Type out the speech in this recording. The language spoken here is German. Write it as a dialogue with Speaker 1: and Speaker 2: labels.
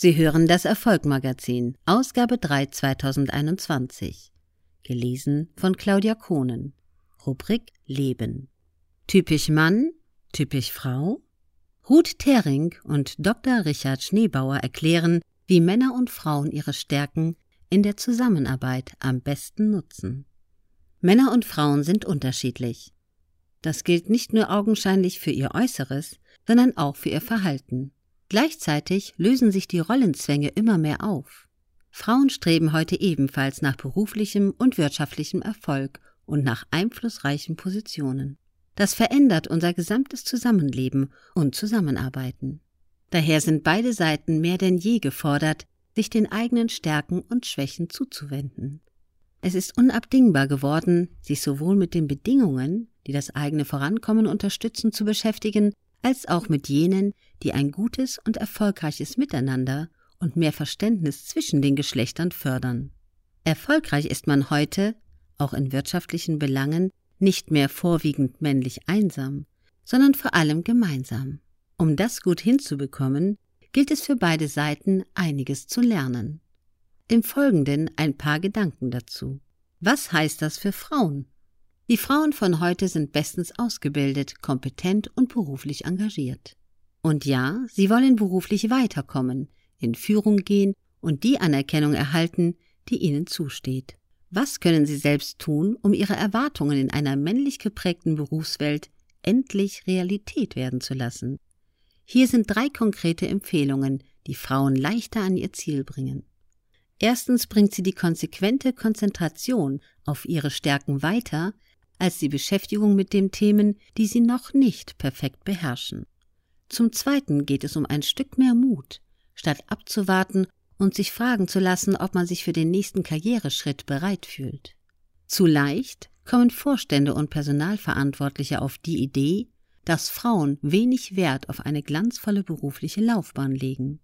Speaker 1: Sie hören das Erfolgmagazin, Ausgabe 3 2021. Gelesen von Claudia Kohnen. Rubrik Leben. Typisch Mann, typisch Frau? Ruth Thering und Dr. Richard Schneebauer erklären, wie Männer und Frauen ihre Stärken in der Zusammenarbeit am besten nutzen. Männer und Frauen sind unterschiedlich. Das gilt nicht nur augenscheinlich für ihr Äußeres, sondern auch für ihr Verhalten. Gleichzeitig lösen sich die Rollenzwänge immer mehr auf. Frauen streben heute ebenfalls nach beruflichem und wirtschaftlichem Erfolg und nach einflussreichen Positionen. Das verändert unser gesamtes Zusammenleben und Zusammenarbeiten. Daher sind beide Seiten mehr denn je gefordert, sich den eigenen Stärken und Schwächen zuzuwenden. Es ist unabdingbar geworden, sich sowohl mit den Bedingungen, die das eigene Vorankommen unterstützen, zu beschäftigen, als auch mit jenen, die ein gutes und erfolgreiches Miteinander und mehr Verständnis zwischen den Geschlechtern fördern. Erfolgreich ist man heute, auch in wirtschaftlichen Belangen, nicht mehr vorwiegend männlich einsam, sondern vor allem gemeinsam. Um das gut hinzubekommen, gilt es für beide Seiten einiges zu lernen. Im Folgenden ein paar Gedanken dazu. Was heißt das für Frauen? Die Frauen von heute sind bestens ausgebildet, kompetent und beruflich engagiert. Und ja, sie wollen beruflich weiterkommen, in Führung gehen und die Anerkennung erhalten, die ihnen zusteht. Was können sie selbst tun, um ihre Erwartungen in einer männlich geprägten Berufswelt endlich Realität werden zu lassen? Hier sind drei konkrete Empfehlungen, die Frauen leichter an ihr Ziel bringen. Erstens bringt sie die konsequente Konzentration auf ihre Stärken weiter, als die Beschäftigung mit den Themen, die sie noch nicht perfekt beherrschen. Zum Zweiten geht es um ein Stück mehr Mut, statt abzuwarten und sich fragen zu lassen, ob man sich für den nächsten Karriereschritt bereit fühlt. Zu leicht kommen Vorstände und Personalverantwortliche auf die Idee, dass Frauen wenig Wert auf eine glanzvolle berufliche Laufbahn legen.